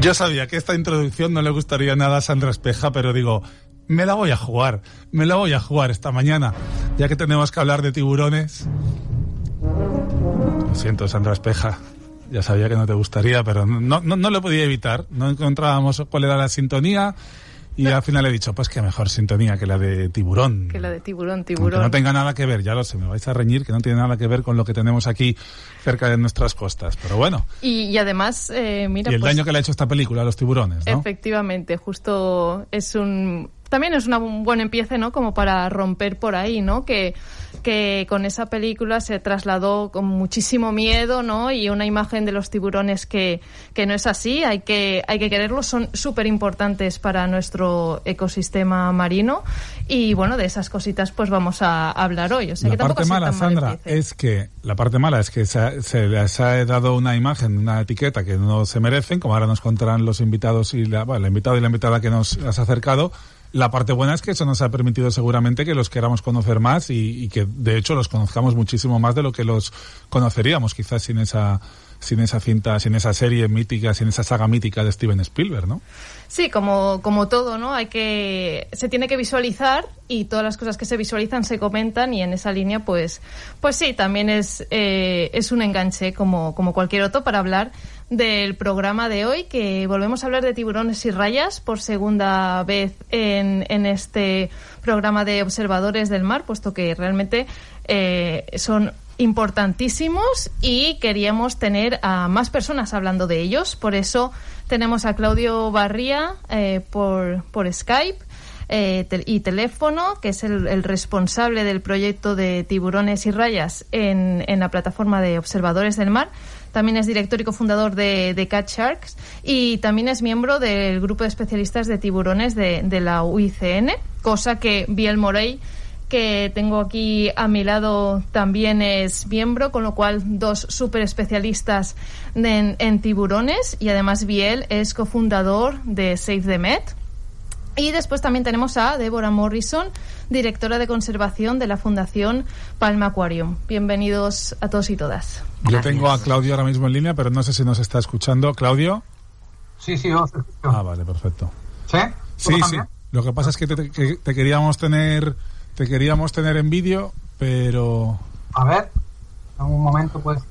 Yo sabía que esta introducción no le gustaría nada a Sandra Espeja, pero digo, me la voy a jugar, me la voy a jugar esta mañana, ya que tenemos que hablar de tiburones. Lo siento, Sandra Espeja. Ya sabía que no te gustaría, pero no, no, no lo podía evitar. No encontrábamos cuál era la sintonía. Y al final he dicho, pues que mejor sintonía que la de tiburón. Que la de tiburón, tiburón. no tenga nada que ver, ya lo sé, me vais a reñir, que no tiene nada que ver con lo que tenemos aquí cerca de nuestras costas. Pero bueno, Y, y además, eh, mira, y el pues, daño que le ha hecho esta película a los tiburones, ¿no? efectivamente, justo es un... También es una- un buen empiece, ¿no? Como para romper por ahí, ¿no? Que, que con esa película se trasladó con muchísimo miedo, ¿no? Y una imagen de los tiburones que, que no es así, hay que, hay que quererlos, son súper importantes para nuestro ecosistema marino. Y bueno, de esas cositas pues vamos a hablar hoy. O sea la que parte mala, mal Sandra, es que la parte mala es que se, ha- se les ha dado una imagen, una etiqueta que no se merecen, como ahora nos contarán los invitados y la, bueno, la invitada y la invitada que nos has acercado. La parte buena es que eso nos ha permitido seguramente que los queramos conocer más y, que de hecho los conozcamos muchísimo más de lo que los conoceríamos quizás sin esa sin esa cinta, sin esa serie mítica, sin esa saga mítica de Steven Spielberg, ¿no? Sí, como, como todo, ¿no? Hay que, se tiene que visualizar y todas las cosas que se visualizan se comentan y en esa línea, pues, pues sí, también es, eh, es un enganche como, como cualquier otro para hablar del programa de hoy, que volvemos a hablar de tiburones y rayas por segunda vez en, en este programa de observadores del mar, puesto que realmente eh, son importantísimos y queríamos tener a más personas hablando de ellos. Por eso tenemos a Claudio Barría eh, por, Skype eh, y teléfono, que es el, el responsable del proyecto de tiburones y rayas en, en la plataforma de observadores del mar. También es director y cofundador de, de Cat Sharks y también es miembro del grupo de especialistas de tiburones de, la UICN, cosa que Biel Morey que tengo aquí a mi lado también es miembro, con lo cual dos súper especialistas en, en tiburones y además Biel es cofundador de Save the Met. Y después también tenemos a Deborah Morrison, directora de conservación de la Fundación Palma Aquarium. Bienvenidos a todos y todas. Yo tengo a Claudio ahora mismo en línea, pero no sé si nos está escuchando. Claudio. Sí, sí, os escucho. Ah, vale, perfecto. ¿Sí? Sí, ¿Todo sí. Lo que pasa es que te, que te queríamos tener te queríamos tener en vídeo, pero A ver, en un momento pues...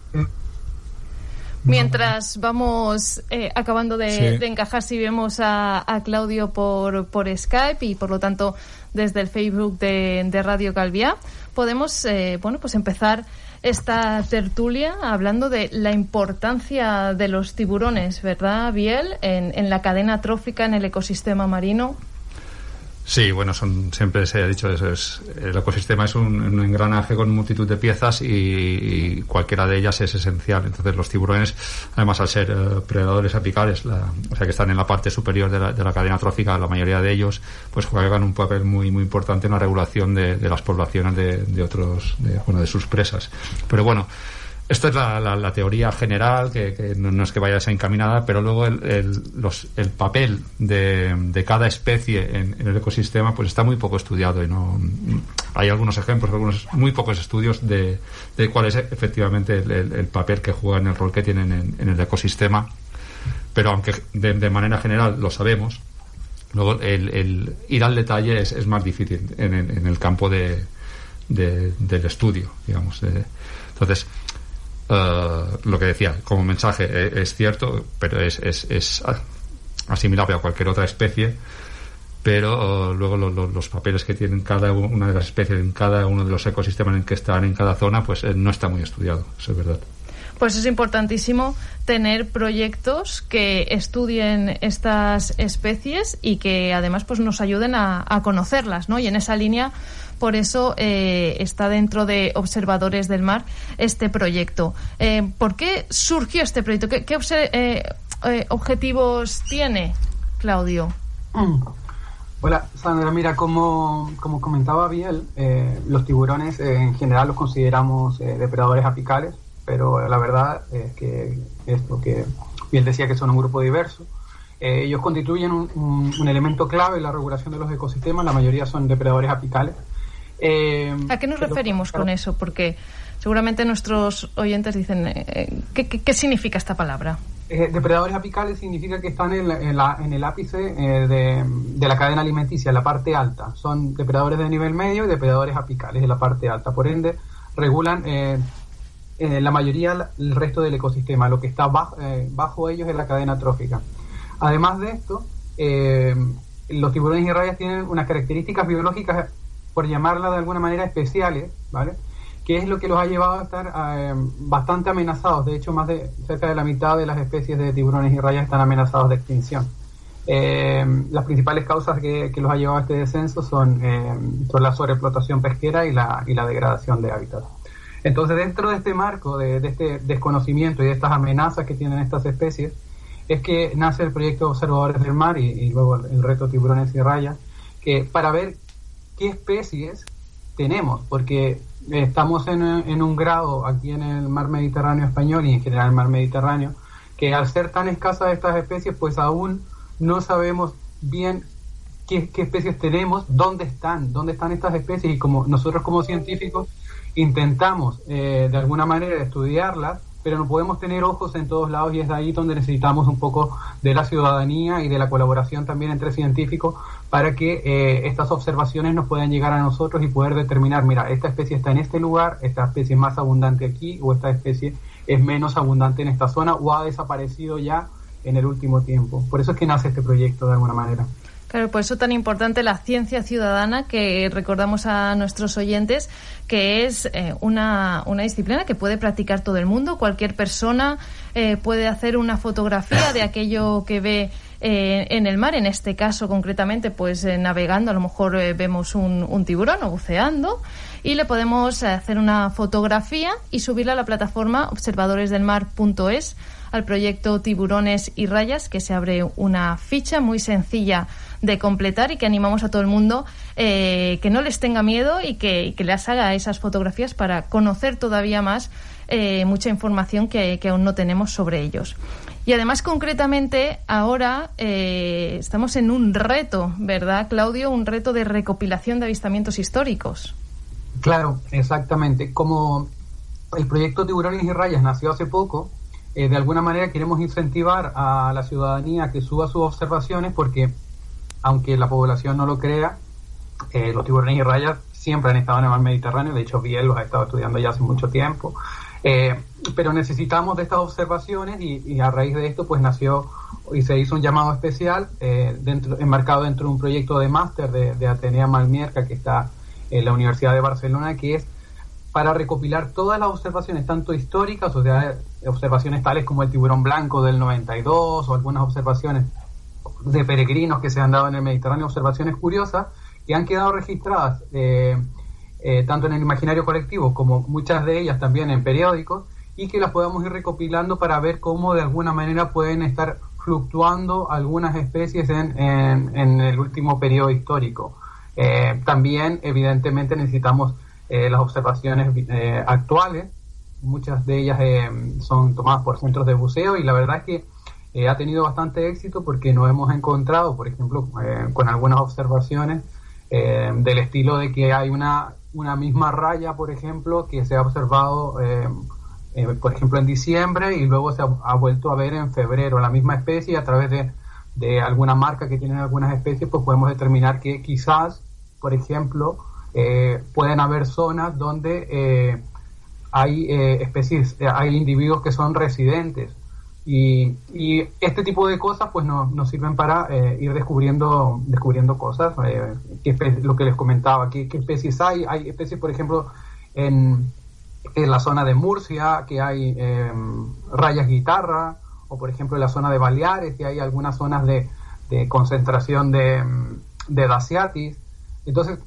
Mientras vamos eh, acabando de, Sí. de encajar si vemos a, a Claudio por, por Skype y por lo tanto desde el Facebook de, de Radio Calviá, podemos eh, bueno pues empezar esta tertulia hablando de la importancia de los tiburones, ¿verdad, Biel? En, en la cadena trófica, en el ecosistema marino. Sí, bueno, son, siempre se ha dicho eso. Es, el ecosistema es un, engranaje con multitud de piezas y, y cualquiera de ellas es esencial. Entonces, los tiburones, además, al ser eh, predadores apicales, la- o sea, que están en la parte superior de la, de la cadena trófica, la mayoría de ellos, pues juegan un papel muy, muy importante en la regulación de, de las poblaciones de, de otros, de, bueno, de sus presas. Pero bueno, esto es la, la- teoría general, que, no, es que vaya desencaminada, pero luego el, el- los- el papel de, cada especie en, el ecosistema pues está muy poco estudiado y no hay algunos ejemplos, algunos muy pocos estudios de, de cuál es efectivamente el, el- el papel que juegan, el rol que tienen en, el ecosistema. Pero aunque de, manera general lo sabemos, luego el, ir al detalle es, más difícil en, en el campo de, de- del estudio, digamos. entonces, eh, lo que decía, como mensaje eh, es cierto, pero es, es, es asimilable a cualquier otra especie, pero eh, luego lo- lo- los papeles que tienen cada una de las especies en cada uno de los ecosistemas en que están en cada zona, pues no está muy estudiado, eso es verdad. Pues es importantísimo tener proyectos que estudien estas especies y que además pues nos ayuden a, a conocerlas, ¿no? Y en esa línea, por eso eh, está dentro de Observadores del Mar este proyecto. Eh, ¿Por qué surgió este proyecto? ¿Qué, eh, eh, objetivos tiene, Claudio? Hola, Sandra. Mira, como, como comentaba Biel, eh, los tiburones en general los consideramos eh, depredadores apicales, pero la verdad es que esto que Biel decía que son un grupo diverso. ellos constituyen un elemento clave en la regulación de los ecosistemas. La mayoría son depredadores apicales. Eh, ¿A qué nos referimos con eso? Porque seguramente nuestros oyentes dicen, eh, ¿qué, qué, qué significa esta palabra? Eh, depredadores apicales significa que están en, el ápice eh, de, la cadena alimenticia, en la parte alta. Son depredadores de nivel medio y depredadores apicales de la parte alta. Por ende, regulan eh, la mayoría el resto del ecosistema. Lo que está bajo, bajo ellos es la cadena trófica. Además de esto, los tiburones y rayas tienen unas características biológicas, por llamarlas de alguna manera, especiales, ¿vale? que es lo que los ha llevado a estar eh, bastante amenazados. De hecho, más de cerca de la mitad de las especies de tiburones y rayas están amenazados de extinción. Eh, las principales causas que, los ha llevado a este descenso son, eh, la sobreexplotación pesquera y la, degradación de hábitat. Entonces, dentro de este marco, de, este desconocimiento y de estas amenazas que tienen estas especies, es que nace el proyecto Observadores del Mar y, y luego el reto Tiburones y Rayas, que para ver qué especies tenemos, porque estamos en, un grado aquí en el mar Mediterráneo español y en general el mar Mediterráneo, que al ser tan escasas estas especies, pues aún no sabemos bien qué, especies tenemos, dónde están, dónde están estas especies y como nosotros como científicos intentamos eh, de alguna manera estudiarlas, pero no podemos tener ojos en todos lados y es ahí donde necesitamos un poco de la ciudadanía y de la colaboración también entre científicos para que eh, estas observaciones nos puedan llegar a nosotros y poder determinar, mira, esta especie está en este lugar, esta especie es más abundante aquí o esta especie es menos abundante en esta zona o ha desaparecido ya en el último tiempo. Por eso es que nace este proyecto de alguna manera. Claro, por eso tan importante la ciencia ciudadana que recordamos a nuestros oyentes, que es eh, una, una, disciplina que puede practicar todo el mundo. Cualquier persona eh, puede hacer una fotografía de aquello que ve eh, en el mar. En este caso, concretamente, pues navegando, a lo mejor vemos un, un tiburón o buceando y le podemos hacer una fotografía y subirla a la plataforma observadoresdelmar.es al proyecto Tiburones y Rayas, que se abre una ficha muy sencilla de completar y que animamos a todo el mundo eh, que no les tenga miedo y que, les haga esas fotografías para conocer todavía más eh, mucha información que, aún no tenemos sobre ellos. Y además, concretamente, ahora eh, estamos en un reto, ¿verdad, Claudio? Un reto de recopilación de avistamientos históricos. Claro, exactamente. Como el proyecto Tiburones y Rayas nació hace poco, de alguna manera queremos incentivar a la ciudadanía que suba sus observaciones porque aunque la población no lo crea, eh, los tiburones y rayas siempre han estado en el mar Mediterráneo, de hecho Biel los ha estado estudiando ya hace mucho tiempo, eh, pero necesitamos de estas observaciones y, a raíz de esto pues nació y se hizo un llamado especial eh, dentro, enmarcado dentro de un proyecto de máster de, Atenea Malmierca que está en la Universidad de Barcelona, que es para recopilar todas las observaciones, tanto históricas, o sea, observaciones tales como el tiburón blanco del 92 o algunas observaciones de peregrinos que se han dado en el Mediterráneo, observaciones curiosas que han quedado registradas eh, eh, tanto en el imaginario colectivo como muchas de ellas también en periódicos y que las podamos ir recopilando para ver cómo de alguna manera pueden estar fluctuando algunas especies en, el último periodo histórico. Eh, también, evidentemente, necesitamos las observaciones actuales. Muchas de ellas son tomadas por centros de buceo y la verdad es que eh, ha tenido bastante éxito porque nos hemos encontrado, por ejemplo, eh, con algunas observaciones eh, del estilo de que hay una, una misma raya, por ejemplo, que se ha observado, por ejemplo, en diciembre y luego se ha, vuelto a ver en febrero, la misma especie a través de, de alguna marca que tienen algunas especies, pues podemos determinar que quizás, por ejemplo, pueden haber zonas donde hay especies, hay individuos que son residentes y, este tipo de cosas pues nos, sirven para eh, ir descubriendo descubriendo cosas, eh, lo que les comentaba, qué, especies hay. Hay especies, por ejemplo, en, en la zona de Murcia, que hay em, rayas guitarra, o por ejemplo en la zona de Baleares, que hay algunas zonas de, concentración de, de daciatis. Entonces,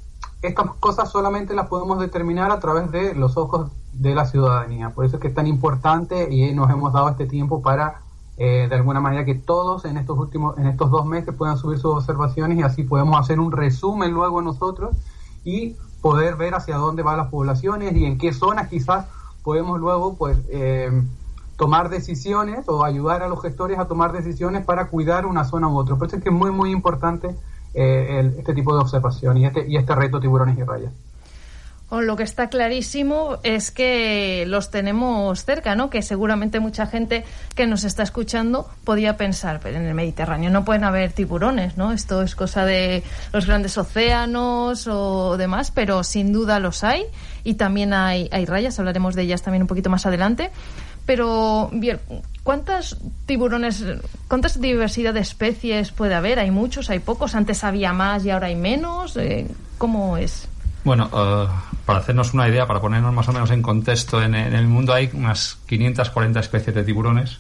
estas cosas solamente las podemos determinar a través de los ojos de la ciudadanía. Por eso es que es tan importante y nos hemos dado este tiempo para, eh, de alguna manera, que todos en estos últimos, en estos dos meses puedan subir sus observaciones y así podemos hacer un resumen luego nosotros y poder ver hacia dónde van las poblaciones y en qué zonas quizás podemos luego, pues, eh, tomar decisiones o ayudar a los gestores a tomar decisiones para cuidar una zona u otra. Por eso es que es muy, muy importante eh, este tipo de observación y este, y este reto tiburones y rayas. lo que está clarísimo es que los tenemos cerca, ¿no? Que seguramente mucha gente que nos está escuchando podía pensar, pero en el Mediterráneo no pueden haber tiburones, ¿no? Esto es cosa de los grandes océanos o demás, pero sin duda los hay y también hay, hay rayas, hablaremos de ellas también un poquito más adelante. Pero, bien, ¿cuántas tiburones, cuántas diversidad de especies puede haber? ¿Hay muchos, hay pocos? ¿Antes había más y ahora hay menos? Eh, ¿Cómo es? Bueno, uh, para hacernos una idea, para ponernos más o menos en contexto, en, el mundo hay unas 540 especies de tiburones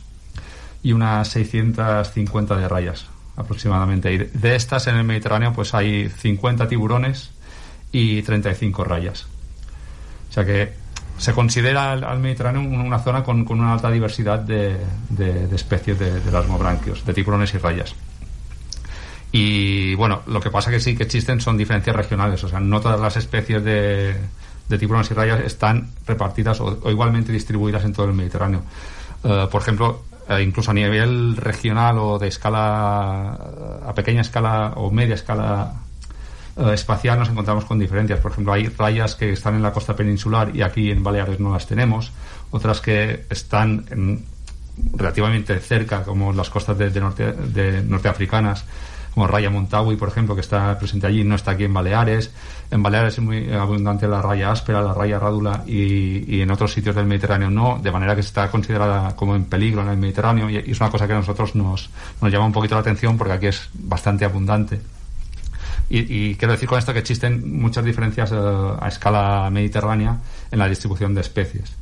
y unas 650 de rayas aproximadamente. De estas en el Mediterráneo pues hay 50 tiburones y 35 rayas. O sea que se considera al, Mediterráneo una zona con, una alta diversidad de, especies de, de lasmobranquios, de tiburones y rayas. Y bueno, lo que pasa que sí que existen son diferencias regionales, o sea, no todas las especies de, tiburones y rayas están repartidas o, igualmente distribuidas en todo el Mediterráneo. Uh, por ejemplo, uh, incluso a nivel regional o de escala, a pequeña escala o media escala uh, espacial nos encontramos con diferencias. Por ejemplo, hay rayas que están en la costa peninsular y aquí en Baleares no las tenemos, otras que están en, relativamente cerca, como las costas de, norte, de norteafricanas como raya Montawi, por ejemplo, que está presente allí, no está aquí en Baleares. En Baleares es muy abundante la raya áspera, la raya rádula y, y, en otros sitios del Mediterráneo no, de manera que está considerada como en peligro en el Mediterráneo y, y es una cosa que a nosotros nos, nos llama un poquito la atención porque aquí es bastante abundante. Y, y, quiero decir con esto que existen muchas diferencias uh, a escala mediterránea en la distribución de especies.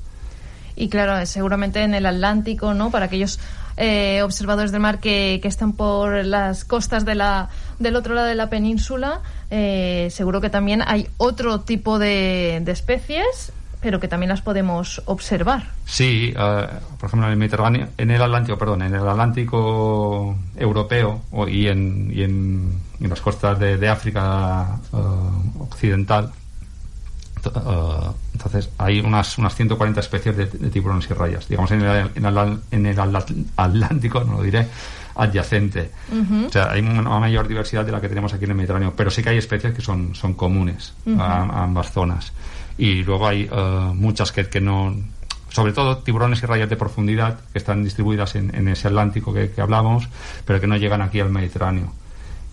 Y claro, seguramente en el Atlántico, ¿no? Para aquellos eh, observadores del mar que, que, están por las costas de la, del otro lado de la península, eh, seguro que también hay otro tipo de, de, especies pero que también las podemos observar. Sí, uh, por ejemplo en el Mediterráneo, en el Atlántico, perdón, en el Atlántico europeo y en, y en, en las costas de, de África uh, occidental, Uh, entonces hay unas, unas 140 especies de, de, tiburones y rayas digamos en el, en el, en el Atlántico no lo diré adyacente uh -huh. o sea hay una mayor diversidad de la que tenemos aquí en el Mediterráneo pero sí que hay especies que son, son comunes uh -huh. a, a, ambas zonas y luego hay uh, muchas que, que no sobre todo tiburones y rayas de profundidad que están distribuidas en, en ese Atlántico que, que hablamos pero que no llegan aquí al Mediterráneo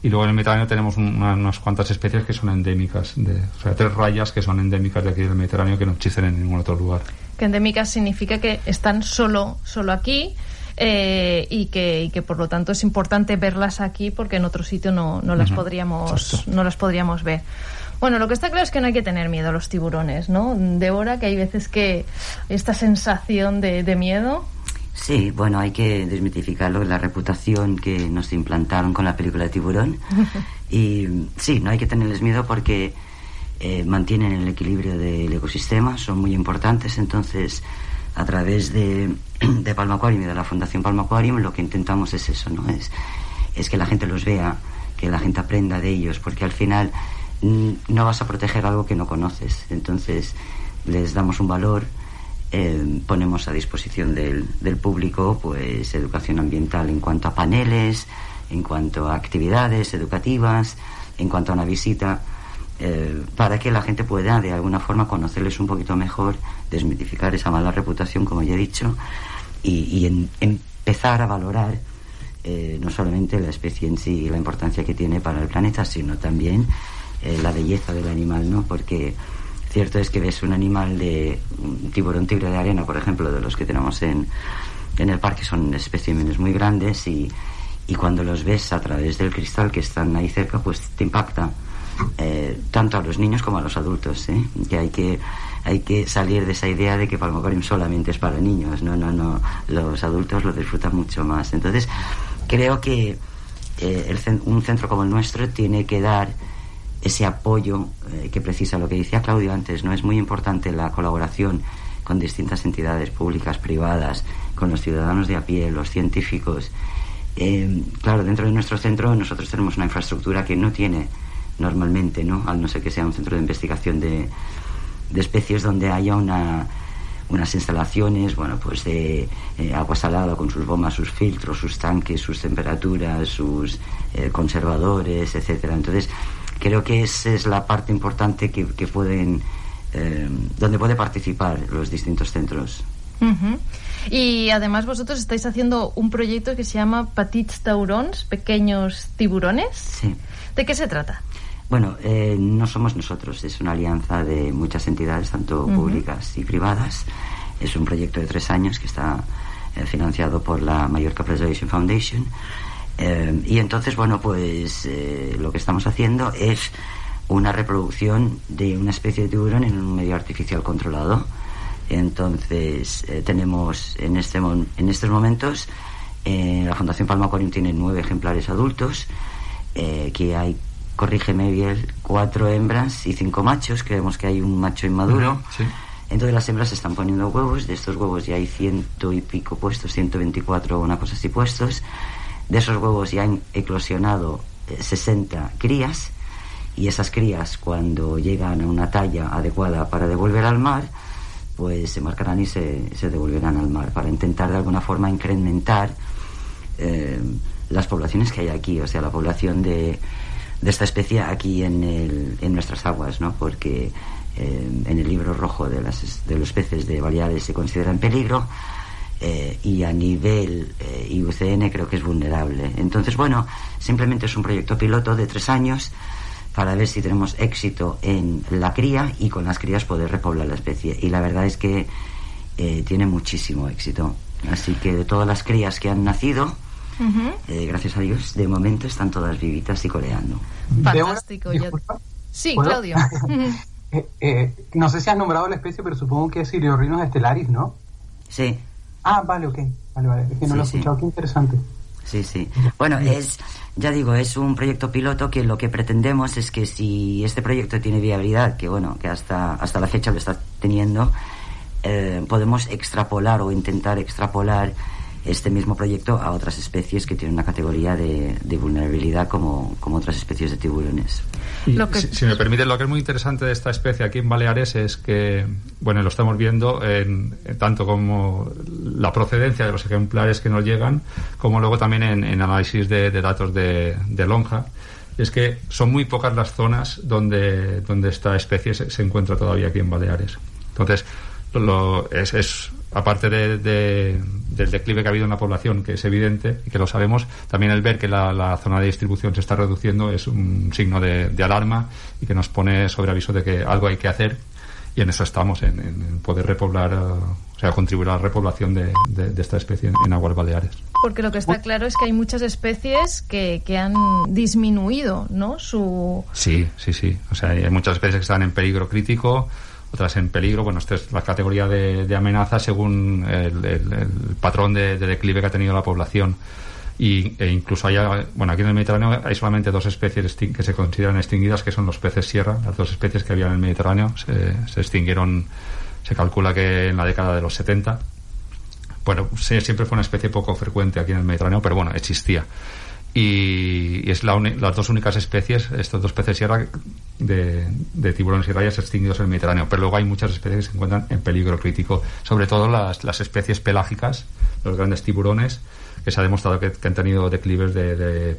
y luego en el Mediterráneo tenemos una, unas cuantas especies que son endémicas, de, o sea, tres rayas que son endémicas de aquí del Mediterráneo que no existen en ningún otro lugar. Que endémicas significa que están solo, solo aquí eh, y, que, y que por lo tanto es importante verlas aquí porque en otro sitio no, no, las, uh -huh. podríamos, no las podríamos ver. Bueno, lo que está claro es que no hay que tener miedo a los tiburones, ¿no? Débora, que hay veces que esta sensación de, de miedo Sí, bueno, hay que desmitificarlo, la reputación que nos implantaron con la película de Tiburón. y sí, no hay que tenerles miedo porque eh, mantienen el equilibrio del ecosistema, son muy importantes, entonces a través de, de Palma Aquarium y de la Fundación Palma Aquarium lo que intentamos es eso, ¿no? Es, es que la gente los vea, que la gente aprenda de ellos, porque al final no vas a proteger algo que no conoces, entonces les damos un valor eh, ponemos a disposición del, del, público pues educación ambiental en cuanto a paneles, en cuanto a actividades educativas, en cuanto a una visita, eh, para que la gente pueda de alguna forma conocerles un poquito mejor, desmitificar esa mala reputación, como ya he dicho, y, y en, empezar a valorar eh, no solamente la especie en sí y la importancia que tiene para el planeta, sino también eh, la belleza del animal, ¿no? Porque Cierto es que ves un animal de un tiburón tigre de arena, por ejemplo, de los que tenemos en, en el parque, son especímenes muy grandes y, y cuando los ves a través del cristal que están ahí cerca, pues te impacta eh, tanto a los niños como a los adultos. ¿eh? Que hay que hay que salir de esa idea de que Palmacorium solamente es para niños. No, no, no. Los adultos lo disfrutan mucho más. Entonces, creo que eh, el, un centro como el nuestro tiene que dar ese apoyo eh, que precisa lo que decía Claudio antes, ¿no? Es muy importante la colaboración con distintas entidades públicas, privadas, con los ciudadanos de a pie, los científicos. Eh, claro, dentro de nuestro centro nosotros tenemos una infraestructura que no tiene normalmente, ¿no? Al no ser que sea un centro de investigación de, de especies donde haya una, unas instalaciones, bueno, pues de eh, agua salada con sus bombas, sus filtros, sus tanques, sus temperaturas, sus eh, conservadores, etcétera. Entonces, creo que esa es la parte importante que, que pueden eh, donde puede participar los distintos centros. Y además vosotros estáis haciendo un proyecto que se llama Petits Taurons, pequeños tiburones. Sí. ¿De qué se trata? Bueno, eh, no somos nosotros, es una alianza de muchas entidades, tanto públicas y privadas. Es un proyecto de tres años que está eh, financiado por la Mallorca Preservation Foundation. Eh, y entonces, bueno, pues lo que estamos haciendo es una reproducción de una especie de tiburón en un medio artificial controlado. Entonces, tenemos en, este, en estos momentos, la Fundación Palma Aquarium tiene nueve ejemplares adultos, que hay corrígeme bien, cuatro hembras y cinco machos, creemos que hay un macho inmaduro. Entonces las hembras están poniendo huevos, de estos huevos ya hay ciento y pico puestos, 124 o una cosa así puestos. De esos huevos ya han eclosionado 60 eh, crías y esas crías cuando llegan a una talla adecuada para devolver al mar, pues se marcarán y se, se devolverán al mar para intentar de alguna forma incrementar eh, las poblaciones que hay aquí, o sea, la población de, de esta especie aquí en, el, en nuestras aguas, ¿no? Porque eh, en el libro rojo de, las, de los peces de Baleares se considera en peligro eh, y a nivel eh, IUCN creo que es vulnerable. Entonces, bueno, simplemente es un proyecto piloto de tres años para ver si tenemos éxito en la cría y con las crías poder repoblar la especie. Y la verdad es que tiene muchísimo éxito. Así que de todas las crías que han nacido, eh, gracias a Dios, de momento están todas vivitas y coleando. Fantástico. Sí, Claudio. Eh, eh, no sé si has nombrado la especie, pero supongo que es Siliorrinus estelaris, ¿no? Sí. Ah, vale, ok. Vale, vale. Es que no lo he escuchado. Qué interesante. Sí, sí. Bueno, es, ya digo, es un proyecto piloto que lo que pretendemos es que si este proyecto tiene viabilidad, que bueno, que hasta, hasta la fecha lo está teniendo, podemos extrapolar o intentar extrapolar este mismo proyecto a otras especies que tienen una categoría de, vulnerabilidad como, como, otras especies de tiburones. si, me permite, lo que es muy interesante de esta especie aquí en Baleares es que, bueno, lo estamos viendo en, tanto como la procedencia de los ejemplares que nos llegan, como luego también en, análisis de, datos de, lonja es que son muy pocas las zonas donde, donde esta especie se, encuentra todavía aquí en Baleares. Entonces, lo, es, es aparte de, del declive que ha habido en la población, que es evidente y que lo sabemos, también el ver que la, zona de distribución se está reduciendo es un signo de, alarma y que nos pone sobre aviso de que algo hay que hacer y en eso estamos, en, poder repoblar, eh, o sea, contribuir a la repoblación de, esta especie en, aguas baleares. Porque lo que está claro es que hay muchas especies que, que han disminuido, ¿no? Su... Sí, sí, sí. O sea, hay muchas especies que están en peligro crítico otras en peligro. Bueno, esta es la categoría de, amenaza según el, patrón de, declive que ha tenido la población. Y, e incluso hay, bueno, aquí en el Mediterráneo hay solamente dos especies que se consideran extinguidas, que son los peces sierra. Las dos especies que había en el Mediterráneo se, se extinguieron, se calcula que en la década de los 70. Bueno, siempre fue una especie poco frecuente aquí en el Mediterráneo, pero bueno, existía y, es las dos únicas especies, estos dos peces sierra de, de, tiburones y rayas extinguidos en el Mediterráneo. Pero luego hay muchas especies que se encuentran en peligro crítico, sobre todo las, las especies pelágicas, los grandes tiburones, que se ha demostrado que, han tenido declives de,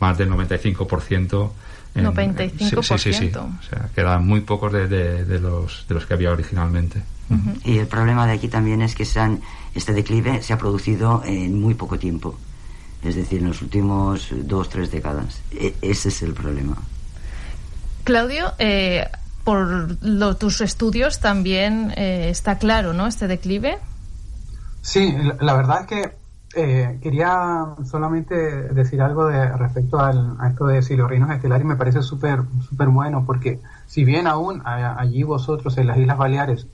más del 95%. En, 95%. Sí, sí, sí, O sea, quedan muy pocos de, de, los, de los que había originalmente. Y el problema de aquí también es que este declive se ha producido en muy poco tiempo es decir, en los últimos dos, tres décadas. E, ese es el problema. Claudio, eh, por tus estudios también eh, está claro, ¿no? Este declive. Sí, la verdad es que eh, quería solamente decir algo de respecto al, a esto de silorrinos estelares. Me parece súper súper bueno porque si bien aún allí vosotros en las Islas Baleares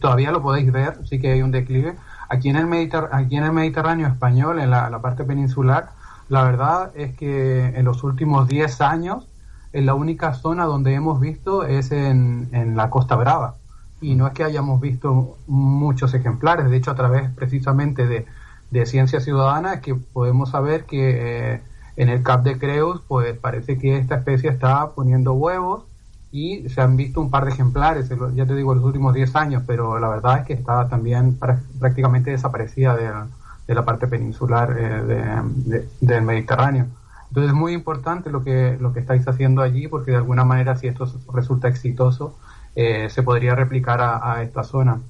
todavía lo podéis ver, sí que hay un declive, Aquí en el, aquí en el Mediterráneo español, en la, parte peninsular, la verdad es que en los últimos 10 años, en la única zona donde hemos visto es en, la Costa Brava. Y no es que hayamos visto muchos ejemplares, de hecho a través precisamente de, Ciencia Ciudadana es que podemos saber que eh, en el Cap de Creus pues parece que esta especie está poniendo huevos y se han visto un par de ejemplares, ya te digo, en los últimos 10 años, pero la verdad es que está también prácticamente desaparecida de, la parte peninsular eh, del Mediterráneo. Entonces es muy importante lo que, lo que estáis haciendo allí porque de alguna manera si esto resulta exitoso, se podría replicar a, esta zona.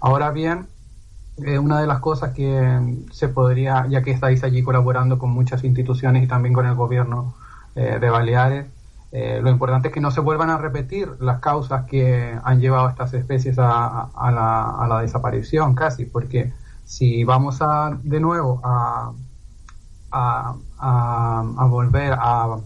Ahora bien, una de las cosas que se podría, ya que estáis allí colaborando con muchas instituciones y también con el gobierno de Baleares, eh, lo importante es que no se vuelvan a repetir las causas que han llevado a estas especies a, la, desaparición casi, porque si vamos a de nuevo a, a, volver a,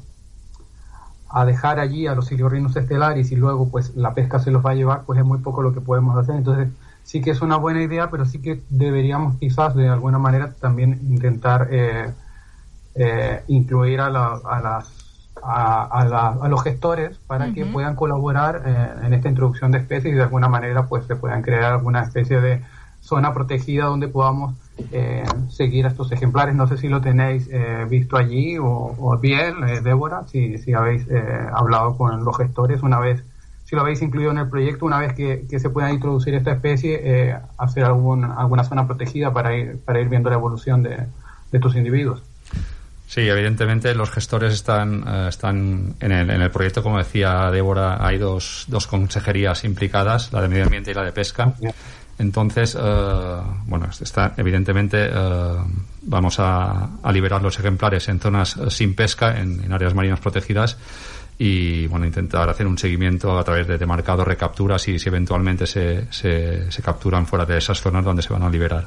a dejar allí a los siliorrinos estelaris y luego pues la pesca se los va a llevar, pues es muy poco lo que podemos hacer. Entonces sí que es una buena idea, pero sí que deberíamos quizás de alguna manera también intentar eh, eh, incluir a, a las a, a, los gestores para que puedan colaborar eh, en esta introducción de especies y de alguna manera pues se puedan crear alguna especie de zona protegida donde podamos eh, seguir a estos ejemplares. No sé si lo tenéis eh, visto allí o, o bien, Débora, si, si habéis hablado con los gestores una vez, si lo habéis incluido en el proyecto, una vez que, que se pueda introducir esta especie, hacer algún, alguna zona protegida para ir, para ir viendo la evolución de, de estos individuos. Sí, evidentemente los gestores están, eh, están en, el, en el proyecto, como decía Débora, hay dos, dos consejerías implicadas, la de medio ambiente y la de pesca. Entonces, eh, bueno, está, evidentemente eh, vamos a, liberar los ejemplares en zonas sin pesca, en, áreas marinas protegidas y bueno, intentar hacer un seguimiento a través de, de marcados, recapturas y si eventualmente se, se, se, capturan fuera de esas zonas donde se van a liberar.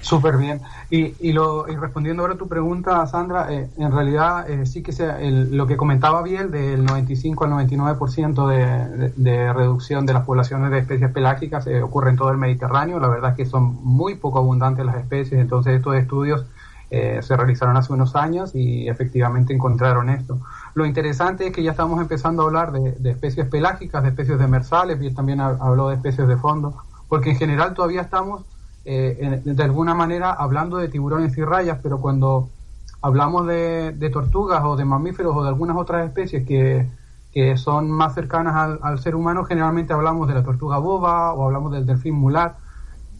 Súper bien. Y, y, lo, y respondiendo ahora a tu pregunta, Sandra, eh, en realidad eh, sí que sea lo que comentaba Biel del 95 al 99% de, de, reducción de las poblaciones de especies pelágicas eh, ocurre en todo el Mediterráneo. La verdad es que son muy poco abundantes las especies, entonces estos estudios se realizaron hace unos años y efectivamente encontraron esto. Lo interesante es que ya estamos empezando a hablar de, de especies pelágicas, de especies demersales, Biel también habló de especies de fondo, porque en general todavía estamos eh, de alguna manera hablando de tiburones y rayas, pero cuando hablamos de, tortugas o de mamíferos o de algunas otras especies que, que son más cercanas al, ser humano, generalmente hablamos de la tortuga boba o hablamos del delfín mular.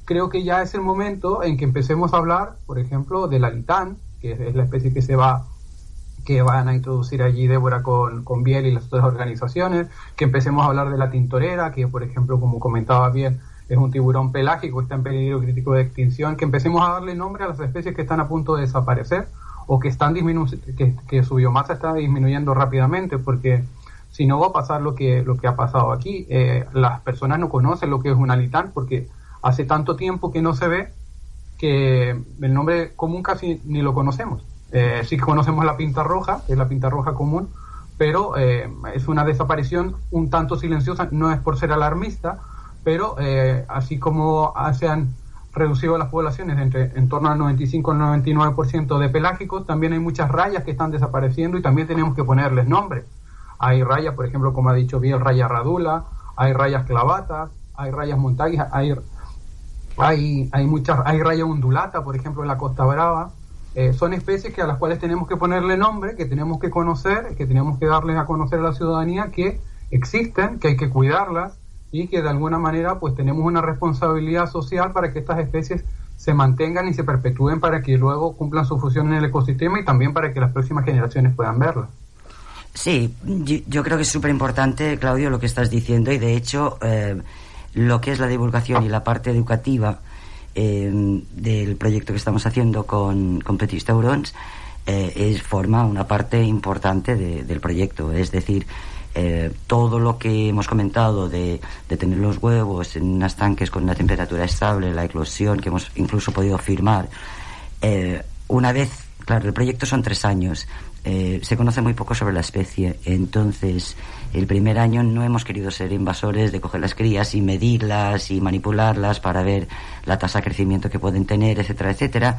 Creo que ya es el momento en que empecemos a hablar, por ejemplo, del alitán, que es la especie que se va que van a introducir allí Débora con, con Biel y las otras organizaciones, que empecemos a hablar de la tintorera, que por ejemplo, como comentaba Biel, es un tiburón pelágico, está en peligro crítico de extinción, que empecemos a darle nombre a las especies que están a punto de desaparecer o que están que, que su biomasa está disminuyendo rápidamente, porque si no va a pasar lo que, lo que ha pasado aquí. Eh, las personas no conocen lo que es un alitán porque hace tanto tiempo que no se ve que el nombre común casi ni lo conocemos. Eh, sí conocemos la pinta roja, que es la pinta roja común, pero eh, es una desaparición un tanto silenciosa, no es por ser alarmista, pero eh, así como se han reducido las poblaciones entre en torno al 95 al 99% de pelágicos, también hay muchas rayas que están desapareciendo y también tenemos que ponerles nombre. Hay rayas, por ejemplo, como ha dicho bien, raya radula, hay rayas clavatas, hay rayas montaguas, hay, hay, hay muchas, hay raya undulata, por ejemplo, en la Costa Brava. Eh, son especies que a las cuales tenemos que ponerle nombre, que tenemos que conocer, que tenemos que darles a conocer a la ciudadanía que existen, que hay que cuidarlas, y que de alguna manera pues tenemos una responsabilidad social para que estas especies se mantengan y se perpetúen para que luego cumplan su función en el ecosistema y también para que las próximas generaciones puedan verlas. Sí, yo, creo que es súper importante, Claudio, lo que estás diciendo y de hecho eh, lo que es la divulgación y la parte educativa eh, del proyecto que estamos haciendo con, con Taurons eh, es, forma una parte importante del proyecto. Es decir, eh, todo lo que hemos comentado de, tener los huevos en unas tanques con una temperatura estable, la eclosión que hemos incluso podido firmar, eh, una vez, claro, el proyecto son tres años, eh, se conoce muy poco sobre la especie, entonces el primer año no hemos querido ser invasores de coger las crías y medirlas y manipularlas para ver la tasa de crecimiento que pueden tener, etcétera, etcétera.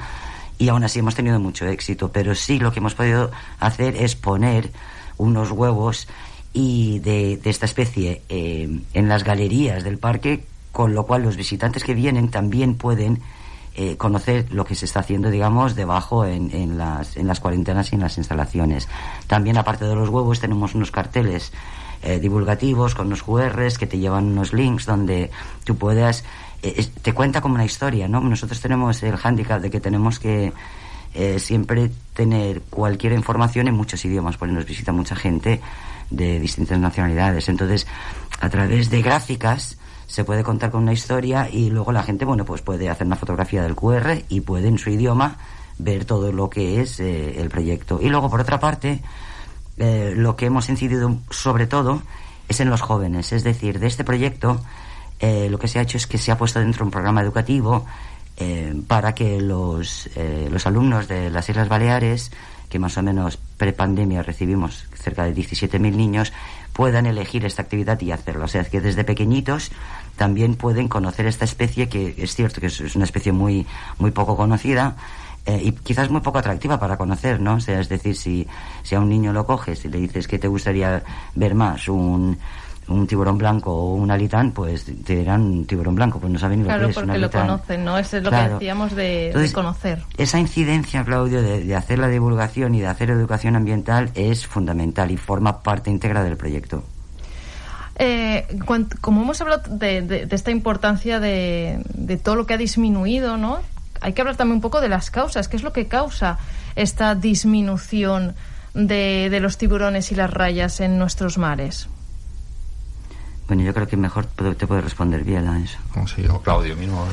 Y aún así hemos tenido mucho éxito, pero sí lo que hemos podido hacer es poner unos huevos y de, esta especie eh, en las galerías del parque, con lo cual los visitantes que vienen también pueden eh, conocer lo que se está haciendo, digamos, debajo en, en, las, en las cuarentenas y en las instalaciones. También, aparte de los huevos, tenemos unos carteles eh, divulgativos con unos QRs que te llevan unos links donde tú puedas... te cuenta como una historia, ¿no? Nosotros tenemos el hándicap de que tenemos que eh, siempre tener cualquier información en muchos idiomas, porque nos visita mucha gente de distintas nacionalidades. Entonces, a través de gráficas se puede contar con una historia y luego la gente, bueno, pues puede hacer una fotografía del QR y puede en su idioma ver todo lo que es eh, el proyecto. Y luego, por otra parte, eh, lo que hemos incidido sobre todo es en los jóvenes. Es decir, de este proyecto eh, lo que se ha hecho es que se ha puesto dentro un programa educativo para que los, los alumnos de las Islas Baleares, que más o menos prepandemia recibimos cerca de 17.000 niños, puedan elegir esta actividad y hacerlo. O sea, que desde pequeñitos también pueden conocer esta especie que es cierto que es una especie muy, muy poco conocida, eh, y quizás muy poco atractiva para conocer, ¿no? O sea, es decir, si, si a un niño lo coges y le dices que te gustaría ver más un, un tiburón blanco o un alitán, pues te dirán un tiburón blanco, pues no saben ni lo que es. Claro, porque lo conocen, ¿no? Eso es lo que decíamos de, conocer. Esa incidencia, Claudio, de, hacer la divulgación y de hacer educación ambiental es fundamental y forma parte íntegra del proyecto. Eh, como hemos hablado de, de, esta importancia de, de, todo lo que ha disminuido, ¿no? hay que hablar también un poco de las causas. ¿Qué es lo que causa esta disminución de, los tiburones y las rayas en nuestros mares? Bueno, yo creo que mejor te puede responder bien a eso. Como si yo, Claudio mismo.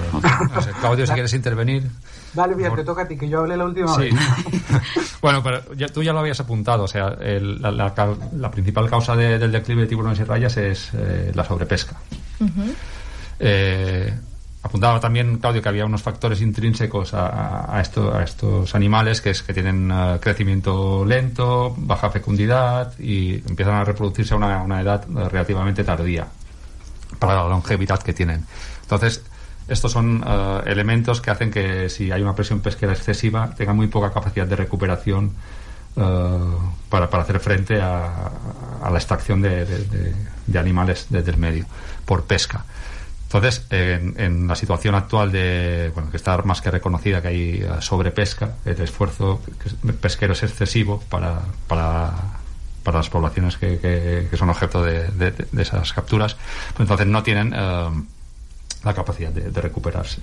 Claudio, si quieres intervenir. Dale, bien, te toca a ti, que yo hablé la última vez. bueno, pero tú ya lo habías apuntado. O sea, la, principal causa del declive de tiburones y rayas es eh, la sobrepesca. eh, Apuntaba también, Claudio, que había unos factores intrínsecos a, estos animales, que es que tienen eh, crecimiento lento, baja fecundidad y empiezan a reproducirse a una, edad eh, relativamente tardía para la longevidad que tienen. Entonces, estos son eh, elementos que hacen que si hay una presión pesquera excesiva, tengan muy poca capacidad de recuperación para, hacer frente a, la extracción de animales desde el medio por pesca. Entonces, en, la situación actual de, bueno, que está más que reconocida que hay eh, sobrepesca, el esfuerzo pesquero es excesivo para, para, para las poblaciones que, que, son objeto de, esas capturas, pues entonces no tienen eh, la capacidad de, recuperarse.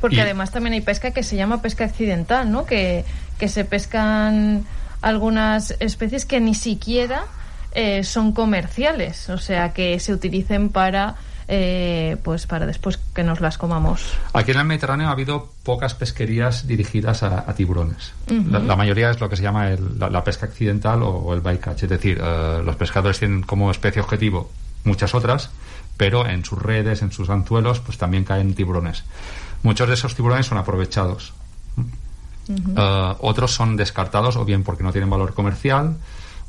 Porque además también hay pesca que se llama pesca accidental, ¿no? Que, que se pescan algunas especies que ni siquiera eh, son comerciales, o sea, que se utilicen para eh, pues para después que nos las comamos. Aquí en el Mediterráneo ha habido pocas pesquerías dirigidas a, tiburones. la, mayoría es lo que se llama la, pesca accidental o, el bycatch, es decir, eh, los pescadores tienen como especie objetivo muchas otras, pero en sus redes, en sus anzuelos, pues también caen tiburones. Muchos de esos tiburones son aprovechados. Eh, otros son descartados o bien porque no tienen valor comercial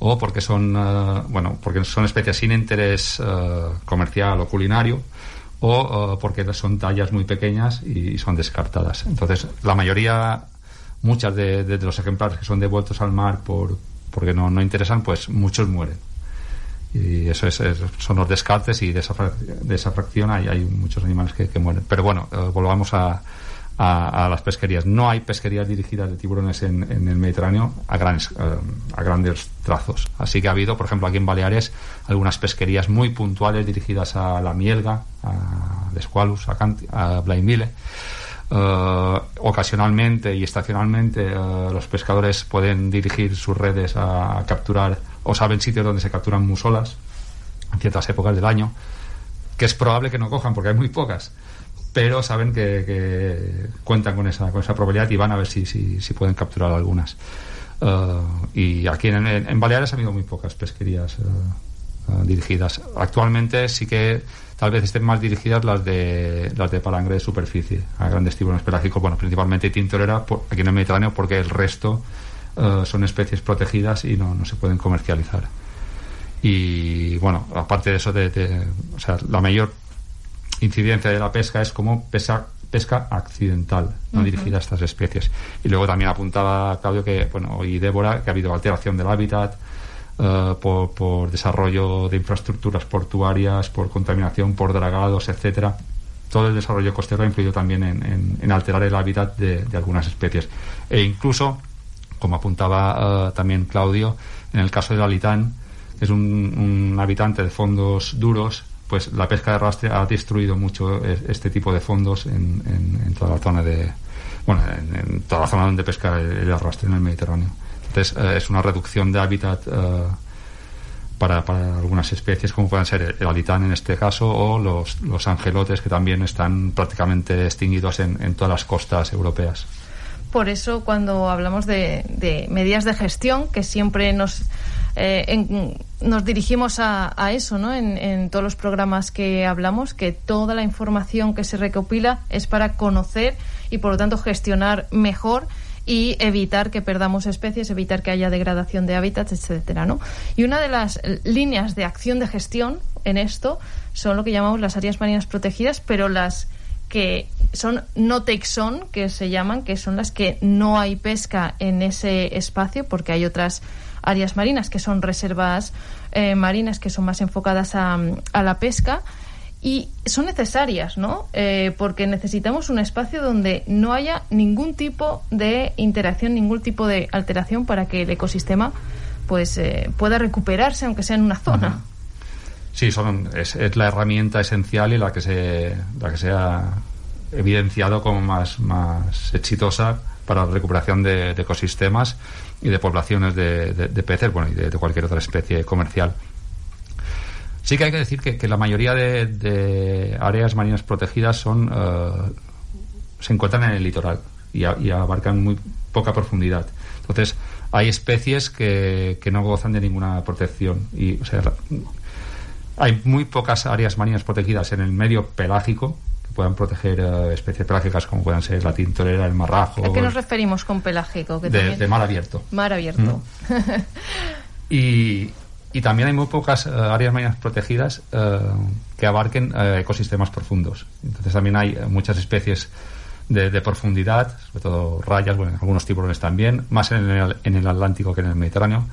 o porque son, eh, bueno, porque son especies sin interés eh, comercial o culinario, o eh, porque son tallas muy pequeñas y son descartadas. Entonces, la mayoría, muchas de, los ejemplares que son devueltos al mar por, porque no, no interesan, pues muchos mueren. Y eso es, son los descartes y de esa, de esa fracción hay, hay muchos animales que mueren. Pero bueno, volvamos a, a, las pesquerías. No hay pesquerías dirigidas de tiburones en, el Mediterráneo a, grandes, eh, a grandes trazos. Así que ha habido, por ejemplo, aquí en Baleares, algunas pesquerías muy puntuales dirigidas a la mielga, a Descualus, a, a Blainville. Eh, ocasionalmente y estacionalmente eh, los pescadores pueden dirigir sus redes a capturar o saben sitios donde se capturan musolas en ciertas épocas del año que es probable que no cojan porque hay muy pocas pero saben que, cuentan con esa, con esa probabilidad y van a ver si, si, si pueden capturar algunas. Eh, y aquí en, Baleares ha habido muy pocas pesquerías eh, eh, dirigidas. Actualmente sí que tal vez estén más dirigidas las de las de palangre de superficie a grandes tiburones pelágicos, bueno, principalmente tintorera aquí en el Mediterráneo porque el resto son especies protegidas y no, no se pueden comercializar. Y bueno, aparte de eso, de, o sea, la mayor incidencia de la pesca es como pesca, pesca accidental, no dirigida a estas especies. Y luego también apuntaba Claudio que, bueno, y Débora, que ha habido alteración del hábitat eh, por, desarrollo de infraestructuras portuarias, por contaminación, por dragados, etcétera. Todo el desarrollo costero ha influido también en, alterar el hábitat de, algunas especies. E incluso, como apuntaba eh, también Claudio, en el caso del alitán, es un habitante de fondos duros pues la pesca de arrastre ha destruido mucho este tipo de fondos en, toda la zona de, bueno, en, toda la zona donde pesca el, arrastre en el Mediterráneo. Entonces, es una reducción de hábitat para, para, algunas especies, como pueden ser el alitán en este caso, o los, angelotes, que también están prácticamente extinguidos en, en todas las costas europeas. Por eso, cuando hablamos de, de medidas de gestión, que siempre nos, eh, nos dirigimos a, a eso, ¿no? En, en, todos los programas que hablamos, que toda la información que se recopila es para conocer y, por lo tanto, gestionar mejor y evitar que perdamos especies, evitar que haya degradación de hábitats, etcétera, ¿no? Y una de las líneas de acción de gestión en esto son lo que llamamos las áreas marinas protegidas, pero las que son no take que se llaman, que son las que no hay pesca en ese espacio, porque hay otras áreas marinas que son reservas eh, marinas que son más enfocadas a, a la pesca y son necesarias, ¿no? Eh, porque necesitamos un espacio donde no haya ningún tipo de interacción, ningún tipo de alteración para que el ecosistema pues eh, pueda recuperarse, aunque sea en una zona. Sí, son, es, es, la herramienta esencial y la que se, la que se ha evidenciado como más, más exitosa para la recuperación de, de ecosistemas y de poblaciones de, de, peces, bueno, y de, cualquier otra especie comercial. Sí que hay que decir que, la mayoría de, áreas marinas protegidas son uh, se encuentran en el litoral y, abarcan muy poca profundidad. Entonces, hay especies que, que no gozan de ninguna protección. Y, hay muy pocas áreas marinas protegidas en el medio pelágico puedan proteger uh, especies pelágicas como puedan ser la tintorera, el marrajo. ¿A qué nos referimos con pelágico? Que de, también... de, mar abierto. Mar abierto. Mm. y, y también hay muy pocas uh, áreas marinas protegidas uh, que abarquen uh, ecosistemas profundos. Entonces también hay muchas especies de, de, profundidad, sobre todo rayas, bueno, algunos tiburones también, más en el, en el, Atlántico que en el Mediterráneo,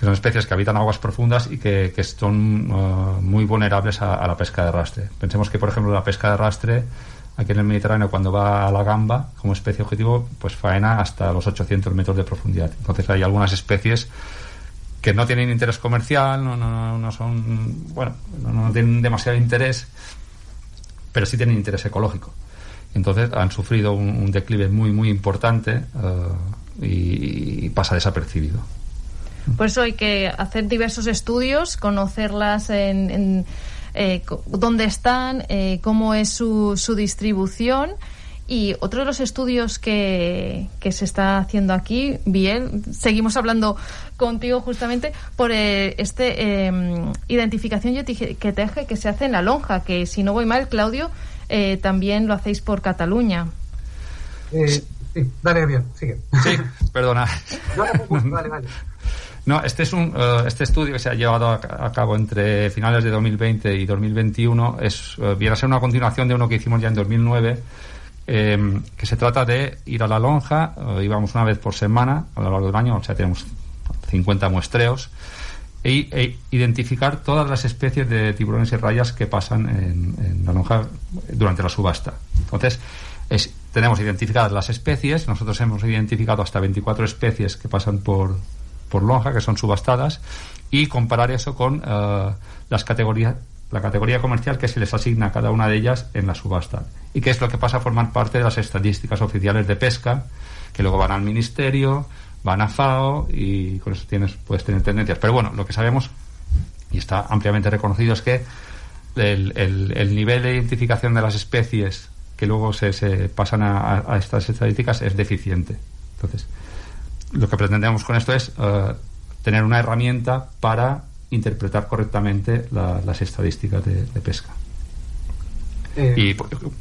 que son especies que habitan aguas profundas y que, que son muy vulnerables a, la pesca de arrastre. Pensemos que, por ejemplo, la pesca de arrastre aquí en el Mediterráneo, cuando va a la gamba como especie objetivo, pues faena hasta los 800 metros de profundidad. Entonces hay algunas especies que no tienen interés comercial, no, no, no son, bueno, no, tienen demasiado interés, pero sí tienen interés ecológico. Entonces han sufrido un, declive muy, muy importante y, y, pasa desapercibido. Por eso hay que hacer diversos estudios, conocerlas en, en eh, dónde están, eh, cómo es su, su distribución y otro de los estudios que, que se está haciendo aquí, bien, seguimos hablando contigo justamente por eh, este eh, identificación y etiquetaje que se hace en la lonja, que si no voy mal, Claudio, eh, también lo hacéis por Cataluña. Eh, sí, dale bien, sigue. Sí, perdona. no, vale, vale. No, este es un uh, este estudio que se ha llevado a, a, cabo entre finales de 2020 y 2021 es uh, viene a ser una continuación de uno que hicimos ya en 2009 eh, que se trata de ir a la lonja, eh, íbamos una vez por semana a lo largo del año, o sea, tenemos 50 muestreos, e, e, identificar todas las especies de tiburones y rayas que pasan en, en la lonja durante la subasta. Entonces, es, tenemos identificadas las especies, nosotros hemos identificado hasta 24 especies que pasan por, por lonja, que son subastadas, y comparar eso con uh, las categorías la categoría comercial que se les asigna a cada una de ellas en la subasta. Y que es lo que pasa a formar parte de las estadísticas oficiales de pesca, que luego van al ministerio, van a FAO y con eso tienes, puedes tener tendencias. Pero bueno, lo que sabemos, y está ampliamente reconocido, es que el, el, el nivel de identificación de las especies que luego se, se pasan a, a, estas estadísticas es deficiente. Entonces, lo que pretendemos con esto es uh, tener una herramienta para interpretar correctamente la, las estadísticas de, de pesca. Eh, y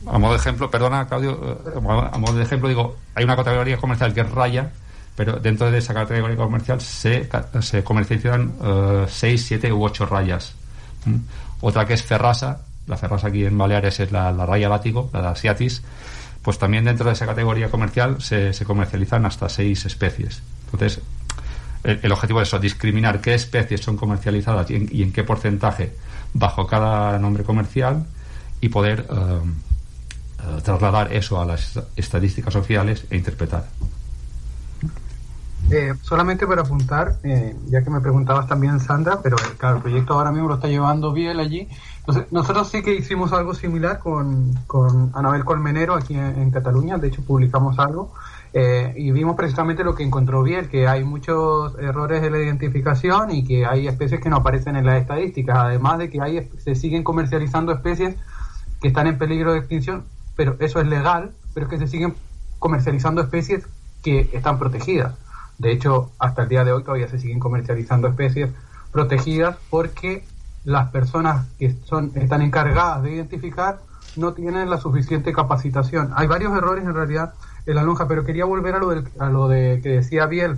a modo de ejemplo, perdona, Claudio, eh, a modo de ejemplo, digo, hay una categoría comercial que es raya, pero dentro de esa categoría comercial se, se comercializan 6, uh, 7 u 8 rayas. ¿Mm? Otra que es ferrasa, la ferrasa aquí en Baleares es la, la raya látigo, la de asiatis, pues también dentro de esa categoría comercial se, comercializan hasta 6 especies. Entonces, el, objetivo es eso, discriminar qué especies son comercializadas y en, qué porcentaje bajo cada nombre comercial y poder uh, uh, trasladar eso a las estadísticas oficiales e interpretar. Eh, solamente para apuntar, eh, ya que me preguntabas también Sandra, pero claro, el proyecto ahora mismo lo está llevando Biel allí. Entonces, nosotros sí que hicimos algo similar con, con Anabel Colmenero aquí en, Cataluña, de hecho publicamos algo eh, y vimos precisamente lo que encontró Biel, que hay muchos errores de la identificación y que hay especies que no aparecen en las estadísticas, además de que hay, se siguen comercializando especies que están en peligro de extinción, pero eso es legal, pero es que se siguen comercializando especies que están protegidas. De hecho, hasta el día de hoy todavía se siguen comercializando especies protegidas porque las personas que son, están encargadas de identificar no tienen la suficiente capacitación. Hay varios errores en realidad en la lonja, pero quería volver a lo, a lo de que decía Biel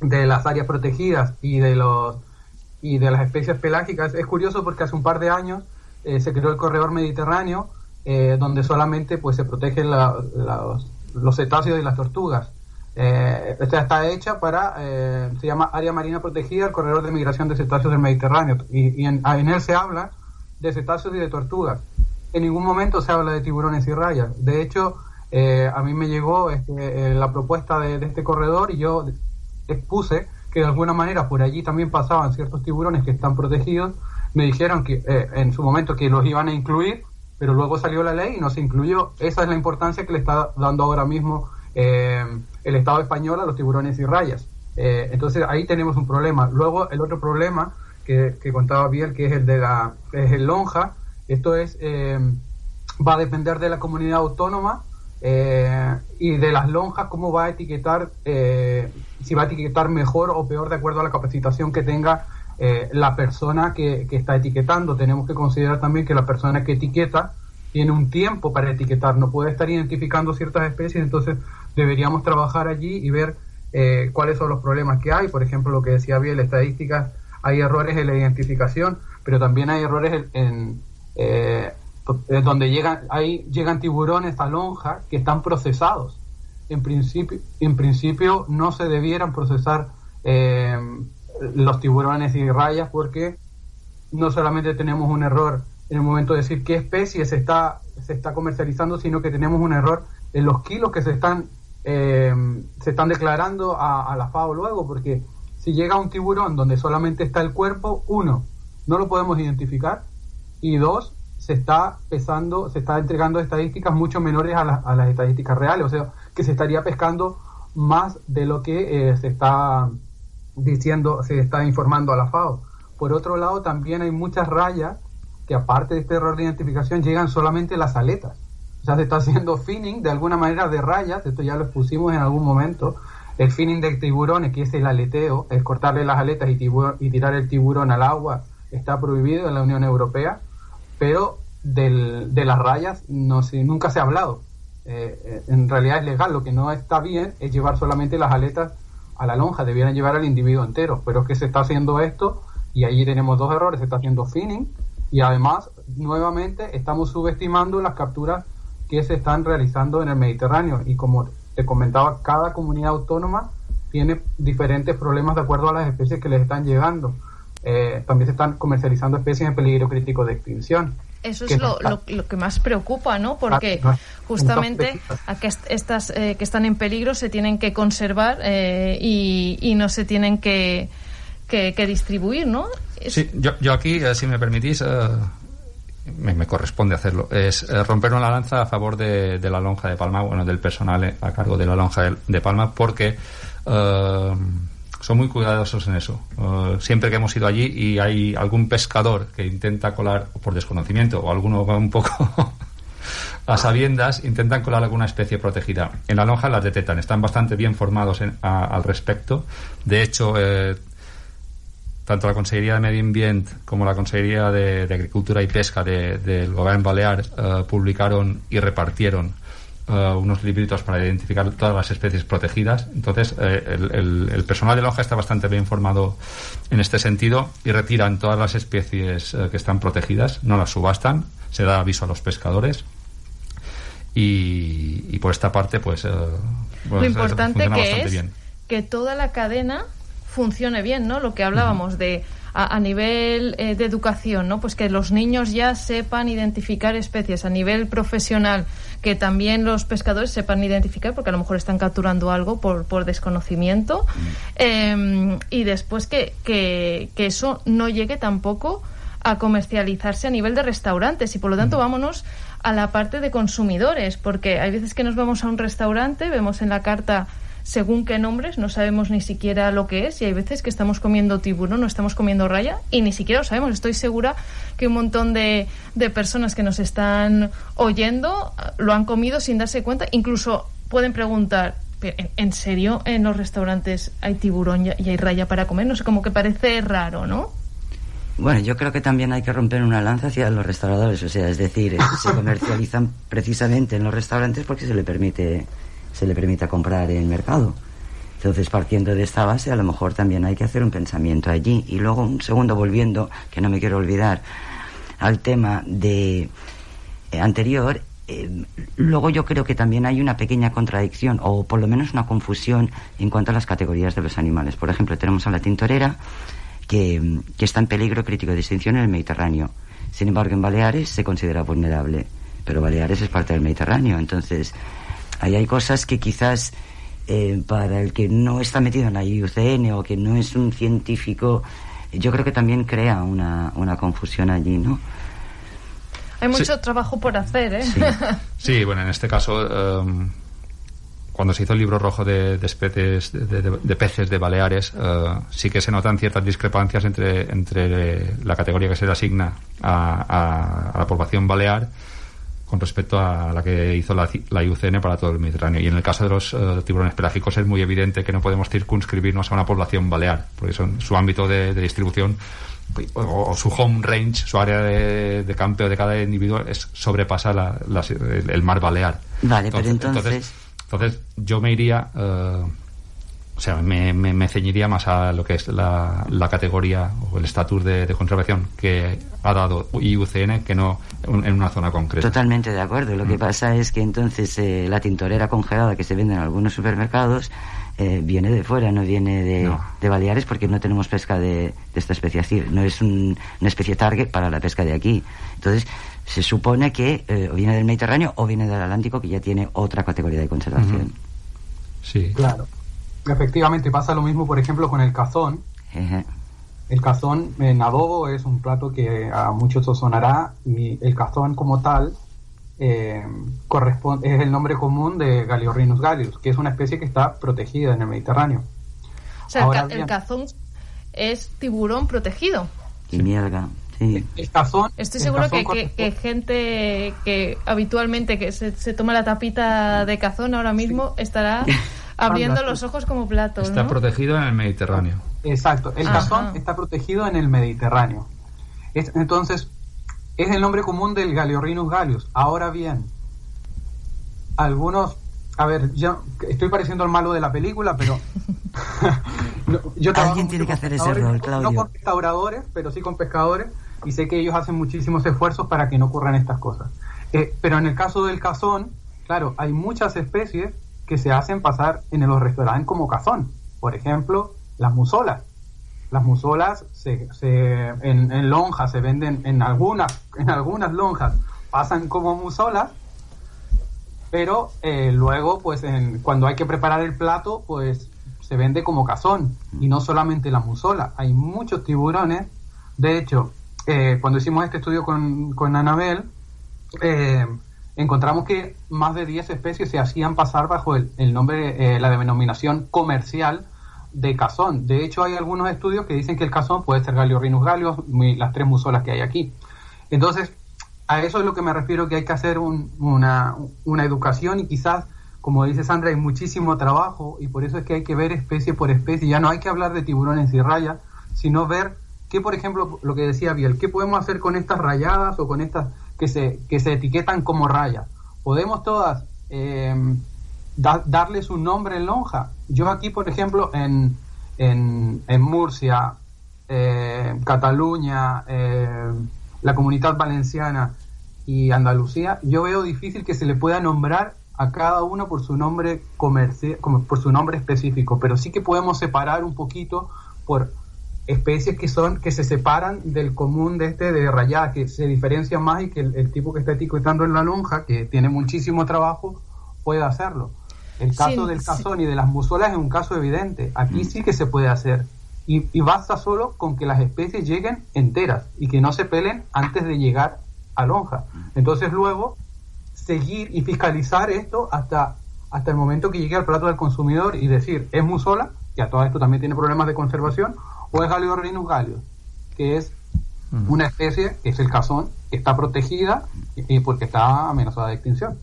de las áreas protegidas y de los y de las especies pelágicas. Es curioso porque hace un par de años eh, se creó el corredor mediterráneo eh, donde solamente pues se protegen los cetáceos y las tortugas. Eh, esta está hecha para, eh, se llama Área Marina Protegida, el corredor de migración de cetáceos del Mediterráneo. Y, en, él se habla de cetáceos y de tortugas. En ningún momento se habla de tiburones y rayas. De hecho, eh, a mí me llegó este, la propuesta de, este corredor y yo expuse que de alguna manera por allí también pasaban ciertos tiburones que están protegidos. Me dijeron que en su momento que los iban a incluir, pero luego salió la ley y no se incluyó. Esa es la importancia que le está dando ahora mismo eh, el Estado español a los tiburones y rayas. Eh, entonces ahí tenemos un problema. Luego el otro problema que, contaba Biel, que es el de la es el lonja, esto es eh, va a depender de la comunidad autónoma y de las lonjas cómo va a etiquetar si va a etiquetar mejor o peor de acuerdo a la capacitación que tenga la persona que, que, está etiquetando. Tenemos que considerar también que la persona que etiqueta tiene un tiempo para etiquetar, no puede estar identificando ciertas especies, entonces deberíamos trabajar allí y ver eh, cuáles son los problemas que hay. Por ejemplo, lo que decía bien, estadísticas, hay errores en la identificación, pero también hay errores en, eh, donde llegan, ahí llegan tiburones a lonja que están procesados. En principio, en principio no se debieran procesar eh, los tiburones y rayas porque no solamente tenemos un error en el momento de decir qué especie se está, se está comercializando, sino que tenemos un error en los kilos que se están eh, se están declarando a, la FAO luego, porque si llega un tiburón donde solamente está el cuerpo, uno, no lo podemos identificar, y dos, se está pesando, se está entregando estadísticas mucho menores a, las estadísticas reales, o sea, que se estaría pescando más de lo que eh, se está diciendo, se está informando a la FAO. Por otro lado, también hay muchas rayas que aparte de este error de identificación llegan solamente las aletas ya se está haciendo finning de alguna manera de rayas, esto ya lo expusimos en algún momento. El finning de tiburones, que es el aleteo, es cortarle las aletas y, tirar el tiburón al agua, está prohibido en la Unión Europea, pero de las rayas no nunca se ha hablado. Eh, en realidad es legal, lo que no está bien es llevar solamente las aletas a la lonja, debieran llevar al individuo entero, pero es que se está haciendo esto y allí tenemos dos errores, se está haciendo finning y además nuevamente estamos subestimando las capturas que se están realizando en el Mediterráneo. Y como te comentaba, cada comunidad autónoma tiene diferentes problemas de acuerdo a las especies que les están llegando. Eh, también se están comercializando especies en peligro crítico de extinción. Eso es lo, lo, que más preocupa, ¿no? Porque ah, justamente a que estas eh, que están en peligro se tienen que conservar eh, y, no se tienen que, que, distribuir, ¿no? Sí, yo, yo aquí, si me permitís, me, corresponde hacerlo, es eh, romper una lanza a favor de, la lonja de Palma, bueno, del personal eh, a cargo de la lonja de, Palma, porque eh, son muy cuidadosos en eso. siempre que hemos ido allí y hay algún pescador que intenta colar por desconocimiento o alguno va un poco a sabiendas, intentan colar alguna especie protegida. En la lonja las detectan, están bastante bien formados al respecto. De hecho, tanto la Consejería de Medio Ambiente como la Consejería de, Agricultura y Pesca del Gobierno Balear eh, publicaron y repartieron eh, unos libritos para identificar todas las especies protegidas. Entonces, eh, el, personal de Lonja está bastante bien informado en este sentido y retiran todas las especies que están protegidas, no las subastan, se da aviso a los pescadores. Y, por esta parte, pues, lo importante que es que toda la cadena funcione bien, ¿no? Lo que hablábamos de a, nivel eh, de educación, ¿no? Pues que los niños ya sepan identificar especies a nivel profesional, que también los pescadores sepan identificar, porque a lo mejor están capturando algo por, por desconocimiento, em, y después que, que, que eso no llegue tampoco a comercializarse a nivel de restaurantes y por lo tanto vámonos a la parte de consumidores, porque hay veces que nos vamos a un restaurante, vemos en la carta según qué nombres, no sabemos ni siquiera lo que es y hay veces que estamos comiendo tiburón no estamos comiendo raya y ni siquiera lo sabemos. Estoy segura que un montón de, de personas que nos están oyendo lo han comido sin darse cuenta. Incluso pueden preguntar, ¿en serio en los restaurantes hay tiburón y hay raya para comer? No sé, como que parece raro, ¿no? Bueno, yo creo que también hay que romper una lanza hacia los restauradores, o sea, es decir, se comercializan precisamente en los restaurantes porque se le permite se le permita comprar en mercado. Entonces, partiendo de esta base, a lo mejor también hay que hacer un pensamiento allí. Y luego, un segundo, volviendo, que no me quiero olvidar, al tema de eh, anterior, eh, luego yo creo que también hay una pequeña contradicción, o por lo menos una confusión en cuanto a las categorías de los animales. Por ejemplo, tenemos a la tintorera, que, que está en peligro crítico de extinción en el Mediterráneo. Sin embargo, en Baleares se considera vulnerable. Pero Baleares es parte del Mediterráneo, entonces Ahí hay cosas que quizás eh, para el que no está metido en la IUCN o que no es un científico, yo creo que también crea una, una confusión allí, ¿no? Hay mucho trabajo por hacer, ¿eh? Sí. bueno, en este caso, em, cuando se hizo el libro rojo de, especies de, peces de Baleares, eh, sí que se notan ciertas discrepancias entre, entre la categoría que se le asigna a, a la población balear con respecto a la que hizo la, la, IUCN para todo el Mediterráneo. Y en el caso de los eh, tiburones pelágicos es muy evidente que no podemos circunscribirnos a una población balear, porque son, su ámbito de, distribución o, su home range, su área de, de campeo de cada individuo es sobrepasa el, mar balear. Vale, pero entonces... entonces... yo me iría... Eh, o sea, me, me, ceñiría más a lo que es la, la categoría o el estatus de, conservación que ha dado IUCN que no en una zona concreta. Totalmente de acuerdo. Lo que mm. pasa es que entonces eh, la tintorera congelada que se vende en algunos supermercados eh, viene de fuera, no viene de, de, Baleares porque no tenemos pesca de, esta especie. Así, no es una especie target para la pesca de aquí. Entonces, se supone que eh, o viene del Mediterráneo o viene del Atlántico que ya tiene otra categoría de conservación. Sí. Claro. Efectivamente, pasa lo mismo, por ejemplo, con el cazón. El cazón en adobo es un plato que a muchos os sonará y el cazón como tal eh, corresponde, es el nombre común de Galiorhinus galius, que es una especie que está protegida en el Mediterráneo. O sea, el, cazón es tiburón protegido. Y mielga. Sí. El cazón, Estoy seguro que, gente que habitualmente que se, toma la tapita de cazón ahora mismo estará abriendo los ojos como platos. Está protegido en el Mediterráneo. Exacto, el cazón está protegido en el Mediterráneo. entonces, es el nombre común del Galeorhinus galius. Ahora bien, algunos, a ver, yo estoy pareciendo el malo de la película, pero yo Alguien tiene que hacer ese rol, Claudio. No con restauradores, pero sí con pescadores, y sé que ellos hacen muchísimos esfuerzos para que no ocurran estas cosas. Eh, pero en el caso del cazón, claro, hay muchas especies que se hacen pasar en los restaurantes como cazón. Por ejemplo, las musolas. Las musolas se, se, en, lonjas se venden en algunas, en algunas lonjas, pasan como musolas, pero eh, luego, pues en, cuando hay que preparar el plato, pues se vende como cazón. Y no solamente la musola, hay muchos tiburones. De hecho, eh, cuando hicimos este estudio con, con Anabel, eh, encontramos que más de 10 especies se hacían pasar bajo el, nombre, eh, la denominación comercial de cazón. De hecho, hay algunos estudios que dicen que el cazón puede ser Galiorhinus galios, las tres musolas que hay aquí. Entonces, a eso es lo que me refiero, que hay que hacer una, una educación y quizás, como dice Sandra, hay muchísimo trabajo y por eso es que hay que ver especie por especie. Ya no hay que hablar de tiburones y rayas, sino ver qué, por ejemplo, lo que decía Biel, qué podemos hacer con estas rayadas o con estas que se, que se etiquetan como rayas. Podemos todas em, darles un nombre en lonja. Yo aquí, por ejemplo, en, en, en Murcia, eh, Cataluña, eh, la comunidad valenciana y Andalucía, yo veo difícil que se le pueda nombrar a cada uno por su nombre por su nombre específico, pero sí que podemos separar un poquito por especies que son que se separan del común de este de rayada, que se diferencian más y que el, tipo que está etiquetando en la lonja, que tiene muchísimo trabajo, puede hacerlo. El caso del cazón y de las musolas es un caso evidente. Aquí mm. sí que se puede hacer. Y, y, basta solo con que las especies lleguen enteras y que no se pelen antes de llegar a lonja. Entonces luego seguir y fiscalizar esto hasta, hasta el momento que llegue al plato del consumidor y decir, es musola, que a todo esto también tiene problemas de conservación, o es Galeorhinus galios, que es una especie, que es el cazón, que está protegida y, porque está amenazada de extinción.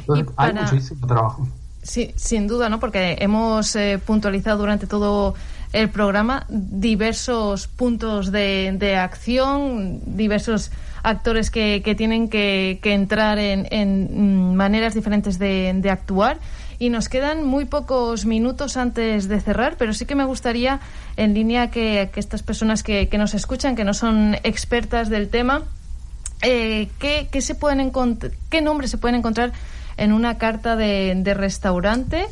Entonces, hay muchísimo trabajo. Sí, sin duda, ¿no? Porque hemos eh, puntualizado durante todo el programa diversos puntos de, de acción, diversos actores que, que tienen que, que entrar en, en, maneras diferentes de, de actuar y nos quedan muy pocos minutos antes de cerrar, pero sí que me gustaría, en línea que, que estas personas que, que, nos escuchan, que no son expertas del tema, eh, ¿qué, qué, se pueden ¿qué nombres se pueden encontrar en una carta de, de restaurante?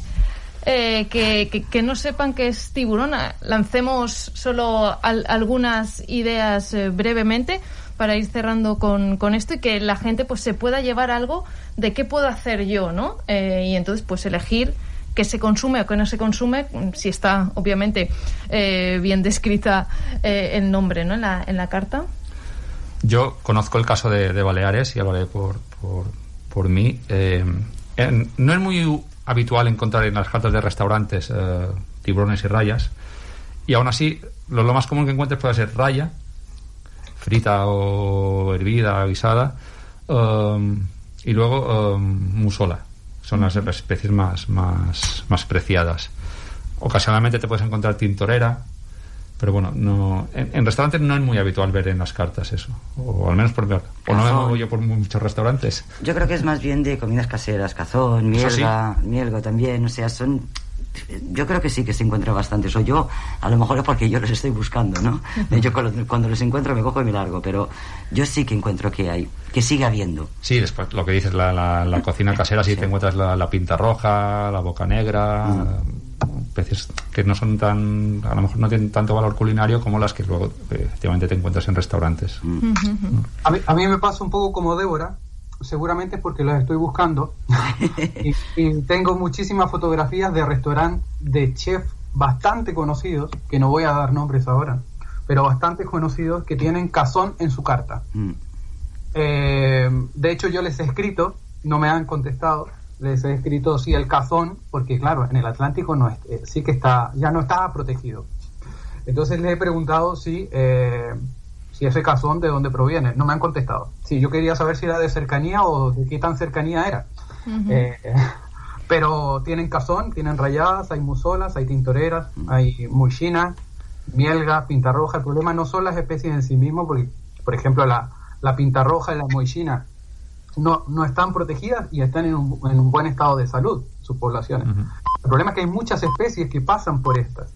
Eh, que, que, no sepan que es tiburón. Lancemos solo al, algunas ideas eh, brevemente para ir cerrando con, con, esto y que la gente pues se pueda llevar algo de qué puedo hacer yo, ¿no? Eh, y entonces pues elegir qué se consume o qué no se consume, si está obviamente eh, bien descrita eh, el nombre, ¿no? En la, en la carta. Yo conozco el caso de, de Baleares y hablaré por, por, por mí. no es muy habitual encontrar en las cartas de restaurantes tiburones y rayas. Y aún así, lo, lo más común que encuentres puede ser raya, frita o hervida, guisada. Um, y luego um, musola. Son las especies más, más, más preciadas. Ocasionalmente te puedes encontrar tintorera, pero bueno, no en, restaurantes no es muy habitual ver en las cartas eso, o al menos por o no me muevo yo por muchos restaurantes. Yo creo que es más bien de comidas caseras, cazón, mielga, mielgo también, o sea, son yo creo que sí que se encuentra bastante. O yo, a lo mejor es porque yo los estoy buscando, ¿no? Yo cuando los encuentro me cojo y me largo, pero yo sí que encuentro que hay, que sigue habiendo. Sí, después lo que dices, la, la, cocina casera, sí, te encuentras la, pinta roja, la boca negra, mm. peces que no son tan, a lo mejor no tienen tanto valor culinario como las que luego efectivamente te encuentras en restaurantes. Mm. A, mí, a mí me pasa un poco como Débora, seguramente porque las estoy buscando. y, tengo muchísimas fotografías de restaurantes de chefs bastante conocidos, que no voy a dar nombres ahora, pero bastante conocidos que tienen cazón en su carta. Mm. Eh, de hecho, yo les he escrito, no me han contestado, les he escrito sí el cazón, porque claro, en el Atlántico no es, eh, sí que está, ya no está protegido. Entonces les he preguntado si eh, si ese cazón de dónde proviene. No me han contestado. Sí, yo quería saber si era de cercanía o de qué tan cercanía era. Eh, pero tienen cazón, tienen rayadas, hay musolas, hay tintoreras, hay muichinas, mielga, pinta roja. El problema no son las especies en sí mismas, porque, por ejemplo, la, la pinta roja y la muichina no, no están protegidas y están en un, en un buen estado de salud, sus poblaciones. El problema es que hay muchas especies que pasan por estas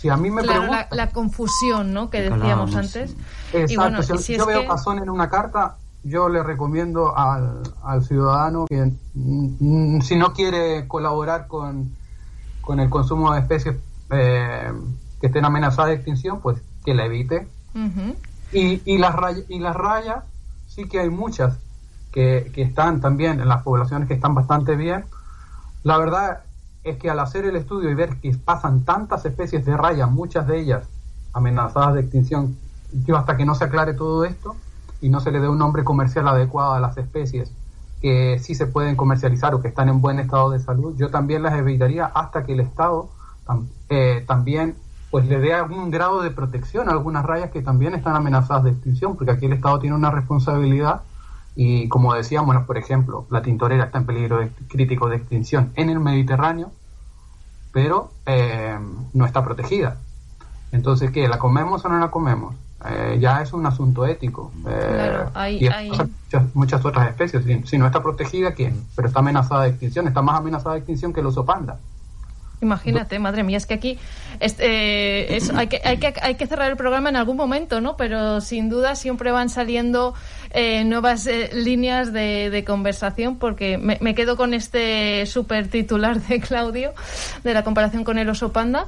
si a mí me la, confusión, ¿no? Que decíamos antes. Exacto. si, yo veo cazón en una carta, yo le recomiendo al, al ciudadano que mm, mm, si no quiere colaborar con, con el consumo de especies eh, que estén amenazadas de extinción, pues que la evite. y, y, las rayas, y las rayas, sí que hay muchas que, que están también en las poblaciones que están bastante bien. La verdad es que al hacer el estudio y ver que pasan tantas especies de raya, muchas de ellas amenazadas de extinción, yo hasta que no se aclare todo esto y no se le dé un nombre comercial adecuado a las especies que sí se pueden comercializar o que están en buen estado de salud, yo también las evitaría hasta que el Estado eh, también pues le dé algún grado de protección a algunas rayas que también están amenazadas de extinción, porque aquí el Estado tiene una responsabilidad y como decíamos, bueno, por ejemplo, la tintorera está en peligro crítico de extinción en el Mediterráneo, pero eh, no está protegida. Entonces, ¿qué? ¿La comemos o no la comemos? Eh, ya es un asunto ético. Eh, hay, Muchas, otras especies. Si, no está protegida, ¿quién? Pero está amenazada de extinción. Está más amenazada de extinción que el oso panda. Imagínate, madre mía, es que aquí este, hay, que, hay, que, hay que cerrar el programa en algún momento, ¿no? Pero sin duda siempre van saliendo eh, nuevas eh, líneas de, de, conversación porque me, me, quedo con este super titular de Claudio de la comparación con el oso panda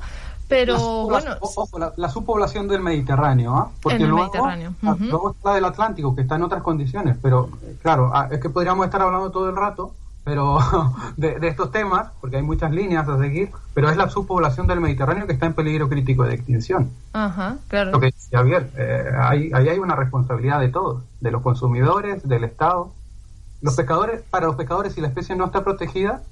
Pero bueno. Ojo, la, subpoblación del Mediterráneo, ¿ah? Porque en el luego, Mediterráneo. luego está la del Atlántico, que está en otras condiciones. Pero eh, claro, ah, es que podríamos estar hablando todo el rato pero de, estos temas, porque hay muchas líneas a seguir, pero es la subpoblación del Mediterráneo que está en peligro crítico de extinción. Ajá, claro. Lo que decía Javier, eh, ahí, hay una responsabilidad de todos, de los consumidores, del Estado. Los pescadores, para los pescadores, si la especie no está protegida,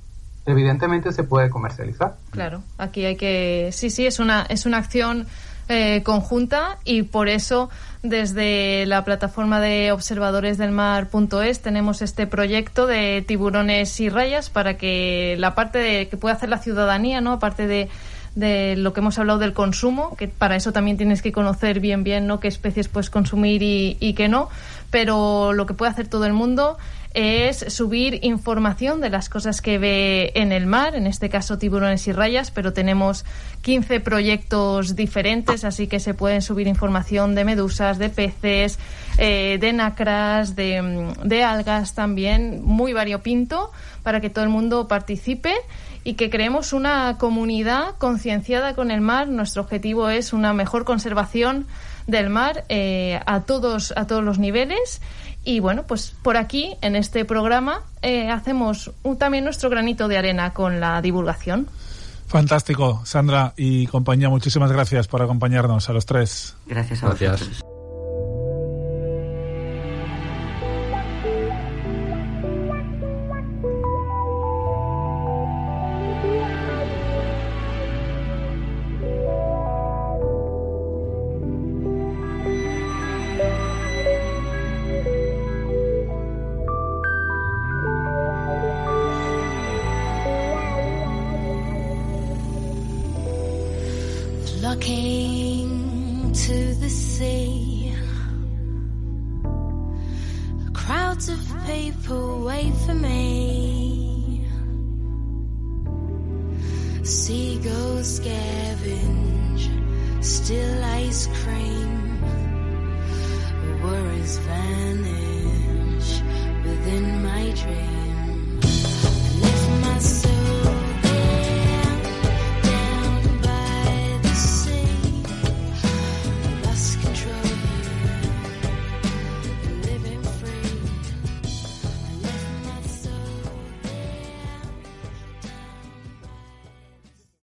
evidentemente se puede comercializar. Claro, aquí hay que, sí, sí, es una, es una acción eh, conjunta y por eso desde la plataforma de observadores del mar.es tenemos este proyecto de tiburones y rayas para que la parte de, que puede hacer la ciudadanía, ¿no? Aparte de de lo que hemos hablado del consumo, que para eso también tienes que conocer bien bien ¿no? qué especies puedes consumir y, y qué no, pero lo que puede hacer todo el mundo es subir información de las cosas que ve en el mar, en este caso tiburones y rayas, pero tenemos 15 proyectos diferentes, así que se pueden subir información de medusas, de peces, eh, de nacras, de, de algas también, muy variopinto, para que todo el mundo participe y que creemos una comunidad concienciada con el mar. Nuestro objetivo es una mejor conservación del mar eh, a todos a todos los niveles. Y bueno pues por aquí en este programa eh, hacemos también nuestro granito de arena con la divulgación. Fantástico Sandra y compañía muchísimas gracias por acompañarnos a los tres. Gracias a gracias.